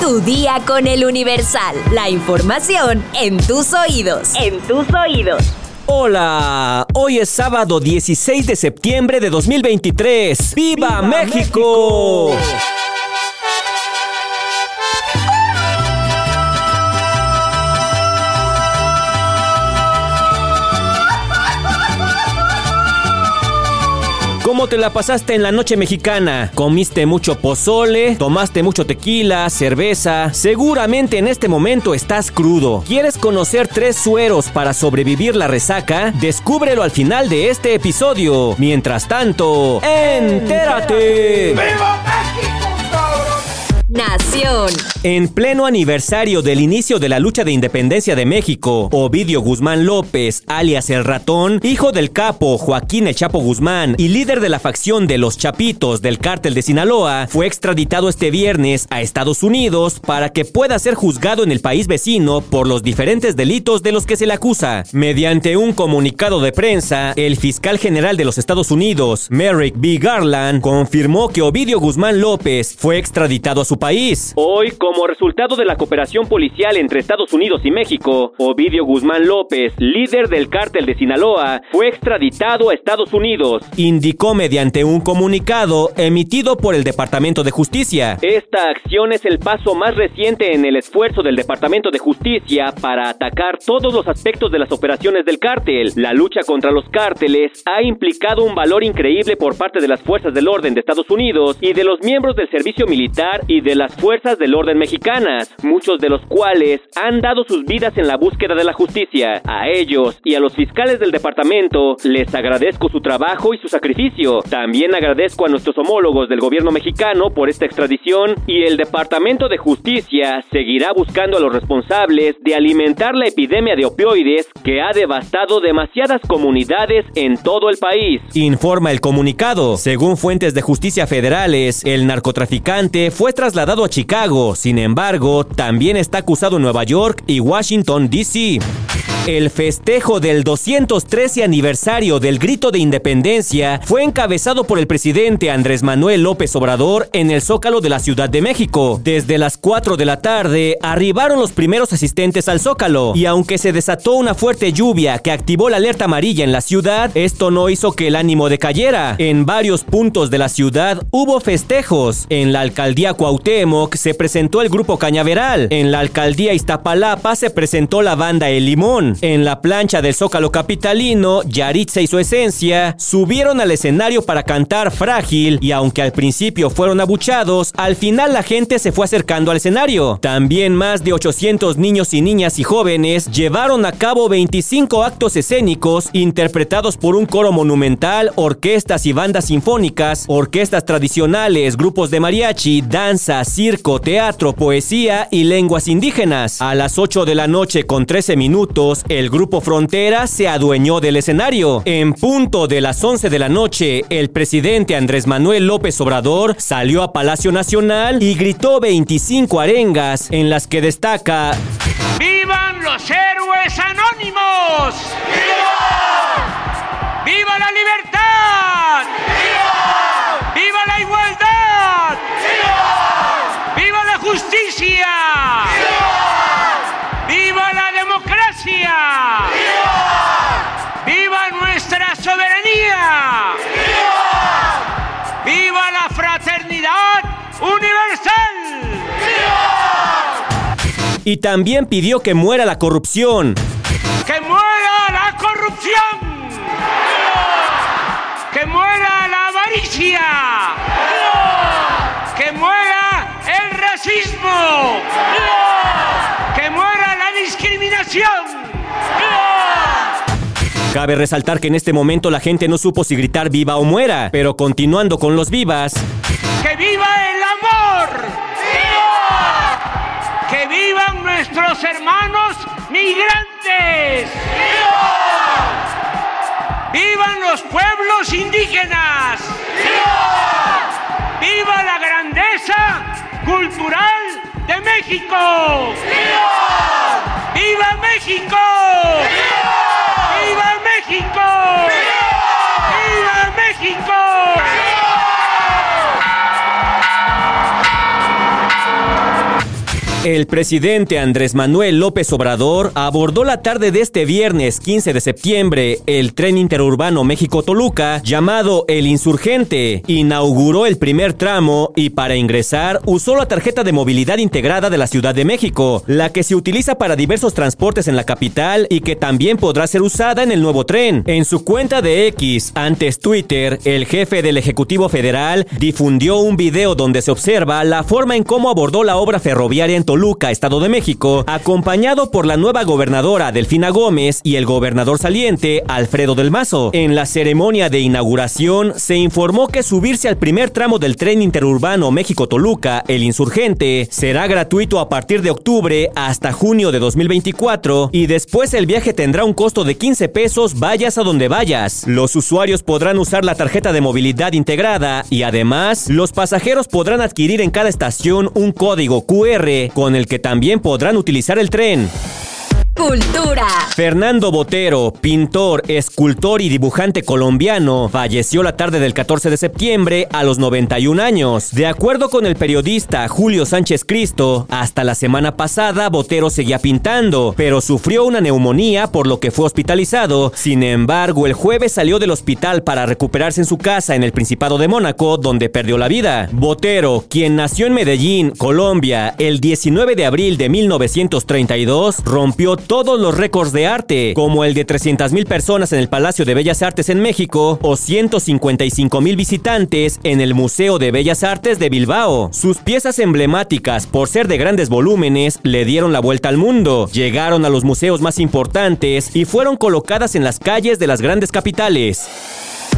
Tu día con el Universal. La información en tus oídos. En tus oídos. Hola, hoy es sábado 16 de septiembre de 2023. ¡Viva, México! ¿Cómo te la pasaste en la noche mexicana? ¿Comiste mucho pozole? ¿Tomaste mucho tequila? ¿Cerveza? Seguramente en este momento estás crudo. ¿Quieres conocer tres sueros para sobrevivir la resaca? Descúbrelo al final de este episodio. Mientras tanto, ¡entérate! ¡Viva! Nación. En pleno aniversario del inicio de la lucha de independencia de México, Ovidio Guzmán López, alias el ratón, hijo del capo Joaquín El Chapo Guzmán y líder de la facción de los Chapitos del cártel de Sinaloa, fue extraditado este viernes a Estados Unidos para que pueda ser juzgado en el país vecino por los diferentes delitos de los que se le acusa. Mediante un comunicado de prensa, el fiscal general de los Estados Unidos, Merrick B. Garland, confirmó que Ovidio Guzmán López fue extraditado a su país. Hoy, como resultado de la cooperación policial entre Estados Unidos y México, Ovidio Guzmán López, líder del cártel de Sinaloa, fue extraditado a Estados Unidos, indicó mediante un comunicado emitido por el Departamento de Justicia. Esta acción es el paso más reciente en el esfuerzo del Departamento de Justicia para atacar todos los aspectos de las operaciones del cártel. La lucha contra los cárteles ha implicado un valor increíble por parte de las fuerzas del orden de Estados Unidos y de los miembros del servicio militar y de las fuerzas del orden mexicanas, muchos de los cuales han dado sus vidas en la búsqueda de la justicia. A ellos y a los fiscales del departamento les agradezco su trabajo y su sacrificio. También agradezco a nuestros homólogos del gobierno mexicano por esta extradición y el Departamento de Justicia seguirá buscando a los responsables de alimentar la epidemia de opioides que ha devastado demasiadas comunidades en todo el país. Informa el comunicado. Según fuentes de justicia federales, el narcotraficante fue trasladado dado a Chicago, sin embargo, también está acusado en Nueva York y Washington, D.C. El festejo del 213 aniversario del Grito de Independencia fue encabezado por el presidente Andrés Manuel López Obrador en el Zócalo de la Ciudad de México. Desde las 4 de la tarde arribaron los primeros asistentes al Zócalo y aunque se desató una fuerte lluvia que activó la alerta amarilla en la ciudad, esto no hizo que el ánimo decayera. En varios puntos de la ciudad hubo festejos. En la alcaldía Cuauhtémoc se presentó el grupo Cañaveral. En la alcaldía Iztapalapa se presentó la banda El Limón. En la plancha del Zócalo Capitalino, Yaritza y su esencia subieron al escenario para cantar Frágil y aunque al principio fueron abuchados, al final la gente se fue acercando al escenario. También más de 800 niños y niñas y jóvenes llevaron a cabo 25 actos escénicos interpretados por un coro monumental, orquestas y bandas sinfónicas, orquestas tradicionales, grupos de mariachi, danza, circo, teatro, poesía y lenguas indígenas. A las 8 de la noche con 13 minutos, el grupo Frontera se adueñó del escenario. En punto de las 11 de la noche, el presidente Andrés Manuel López Obrador salió a Palacio Nacional y gritó 25 arengas en las que destaca ¡Vivan los héroes anónimos! ¡Viva! ¡Viva la libertad! Y también pidió que muera la corrupción. ¡Que muera la corrupción! ¡Que muera la avaricia! ¡Que muera el racismo! ¡Que muera la discriminación! Cabe resaltar que en este momento la gente no supo si gritar viva o muera, pero continuando con los vivas. ¡Que viva el amor! ¡Que vivan nuestros hermanos migrantes! ¡Viva! ¡Vivan los pueblos indígenas! ¡Viva! ¡Viva la grandeza cultural de México! ¡Viva! ¡Viva México! El presidente Andrés Manuel López Obrador abordó la tarde de este viernes 15 de septiembre el tren interurbano México-Toluca llamado El Insurgente. Inauguró el primer tramo y para ingresar usó la tarjeta de movilidad integrada de la Ciudad de México, la que se utiliza para diversos transportes en la capital y que también podrá ser usada en el nuevo tren. En su cuenta de X, antes Twitter, el jefe del Ejecutivo Federal difundió un video donde se observa la forma en cómo abordó la obra ferroviaria en Toluca, Estado de México, acompañado por la nueva gobernadora Delfina Gómez y el gobernador saliente Alfredo del Mazo. En la ceremonia de inauguración se informó que subirse al primer tramo del tren interurbano México-Toluca, el insurgente, será gratuito a partir de octubre hasta junio de 2024 y después el viaje tendrá un costo de 15 pesos vayas a donde vayas. Los usuarios podrán usar la tarjeta de movilidad integrada y además los pasajeros podrán adquirir en cada estación un código QR el que también podrán utilizar el tren. Cultura. Fernando Botero, pintor, escultor y dibujante colombiano, falleció la tarde del 14 de septiembre a los 91 años. De acuerdo con el periodista Julio Sánchez Cristo, hasta la semana pasada Botero seguía pintando, pero sufrió una neumonía por lo que fue hospitalizado. Sin embargo, el jueves salió del hospital para recuperarse en su casa en el Principado de Mónaco, donde perdió la vida. Botero, quien nació en Medellín, Colombia, el 19 de abril de 1932, rompió todos los récords de arte, como el de 300.000 personas en el Palacio de Bellas Artes en México o 155.000 visitantes en el Museo de Bellas Artes de Bilbao. Sus piezas emblemáticas, por ser de grandes volúmenes, le dieron la vuelta al mundo, llegaron a los museos más importantes y fueron colocadas en las calles de las grandes capitales.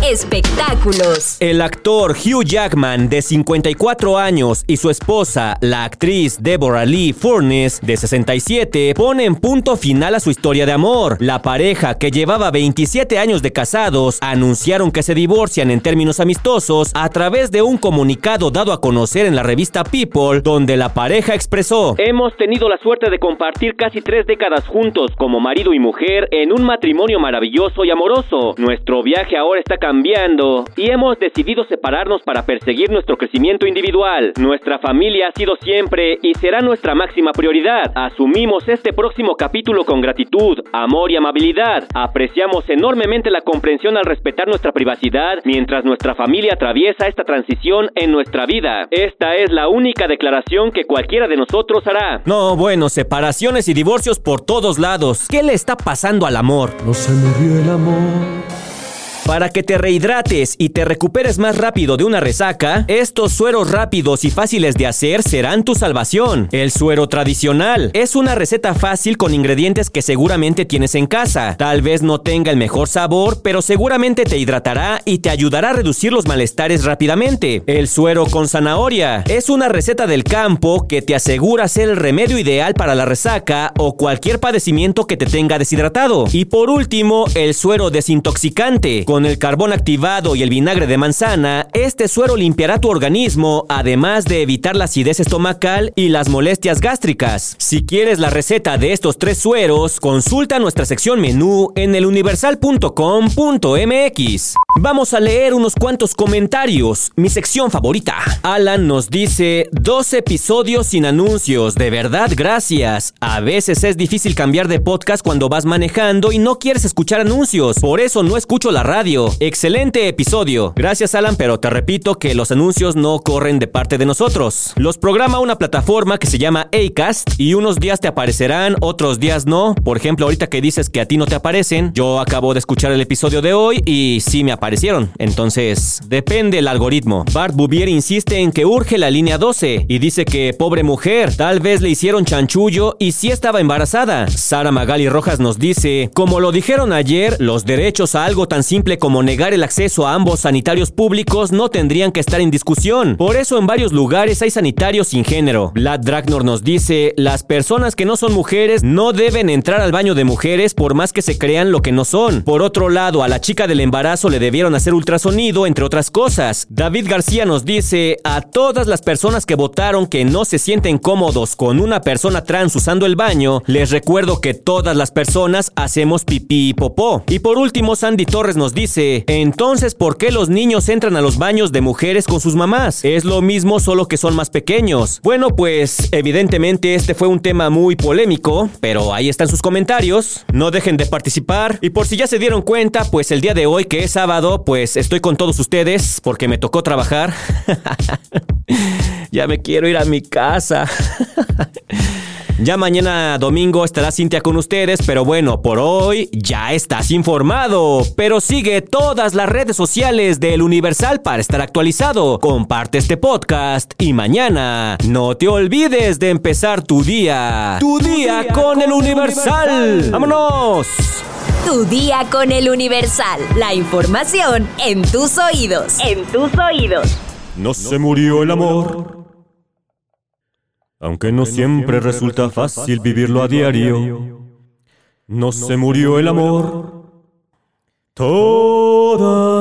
Espectáculos. El actor Hugh Jackman, de 54 años, y su esposa, la actriz Deborah Lee Furness, de 67, ponen punto final a su historia de amor. La pareja, que llevaba 27 años de casados, anunciaron que se divorcian en términos amistosos a través de un comunicado dado a conocer en la revista People, donde la pareja expresó: Hemos tenido la suerte de compartir casi tres décadas juntos como marido y mujer en un matrimonio maravilloso y amoroso. Nuestro viaje ahora está cambiando y hemos decidido separarnos para perseguir nuestro crecimiento individual. Nuestra familia ha sido siempre y será nuestra máxima prioridad. Asumimos este próximo capítulo con gratitud, amor y amabilidad. Apreciamos enormemente la comprensión al respetar nuestra privacidad mientras nuestra familia atraviesa esta transición en nuestra vida. Esta es la única declaración que cualquiera de nosotros hará. No, bueno, separaciones y divorcios por todos lados. ¿Qué le está pasando al amor? No se murió el amor. Para que te rehidrates y te recuperes más rápido de una resaca, estos sueros rápidos y fáciles de hacer serán tu salvación. El suero tradicional es una receta fácil con ingredientes que seguramente tienes en casa. Tal vez no tenga el mejor sabor, pero seguramente te hidratará y te ayudará a reducir los malestares rápidamente. El suero con zanahoria es una receta del campo que te asegura ser el remedio ideal para la resaca o cualquier padecimiento que te tenga deshidratado. Y por último, el suero desintoxicante. El carbón activado y el vinagre de manzana, este suero limpiará tu organismo, además de evitar la acidez estomacal y las molestias gástricas. Si quieres la receta de estos tres sueros, consulta nuestra sección menú en eluniversal.com.mx. Vamos a leer unos cuantos comentarios, mi sección favorita. Alan nos dice, dos episodios sin anuncios, de verdad gracias. A veces es difícil cambiar de podcast cuando vas manejando y no quieres escuchar anuncios, por eso no escucho la radio Excelente episodio. Gracias Alan, pero te repito que los anuncios no corren de parte de nosotros. Los programa una plataforma que se llama Acast y unos días te aparecerán, otros días no. Por ejemplo, ahorita que dices que a ti no te aparecen, yo acabo de escuchar el episodio de hoy y sí me aparecieron. Entonces, depende el algoritmo. Bart Bouvier insiste en que urge la línea 12 y dice que pobre mujer, tal vez le hicieron chanchullo y sí estaba embarazada. Sara Magali Rojas nos dice, como lo dijeron ayer, los derechos a algo tan simple como negar el acceso a ambos sanitarios públicos no tendrían que estar en discusión. Por eso en varios lugares hay sanitarios sin género. Vlad Dragnor nos dice, las personas que no son mujeres no deben entrar al baño de mujeres por más que se crean lo que no son. Por otro lado, a la chica del embarazo le hacer ultrasonido, entre otras cosas. David García nos dice, a todas las personas que votaron que no se sienten cómodos con una persona trans usando el baño, les recuerdo que todas las personas hacemos pipí y popó. Y por último, Sandy Torres nos dice, entonces, ¿por qué los niños entran a los baños de mujeres con sus mamás? Es lo mismo, solo que son más pequeños. Bueno, pues evidentemente este fue un tema muy polémico, pero ahí están sus comentarios. No dejen de participar. Y por si ya se dieron cuenta, pues el día de hoy, que es sábado, pues estoy con todos ustedes porque me tocó trabajar. ya me quiero ir a mi casa. Ya mañana domingo estará Cintia con ustedes, pero bueno, por hoy ya estás informado. Pero sigue todas las redes sociales del Universal para estar actualizado. Comparte este podcast y mañana no te olvides de empezar tu día. Tu, día, con, el Universal. ¡Vámonos! Tu día con el Universal. La información en tus oídos. En tus oídos. No se murió el amor aunque no siempre resulta fácil vivirlo a diario, no se murió el amor. Todavía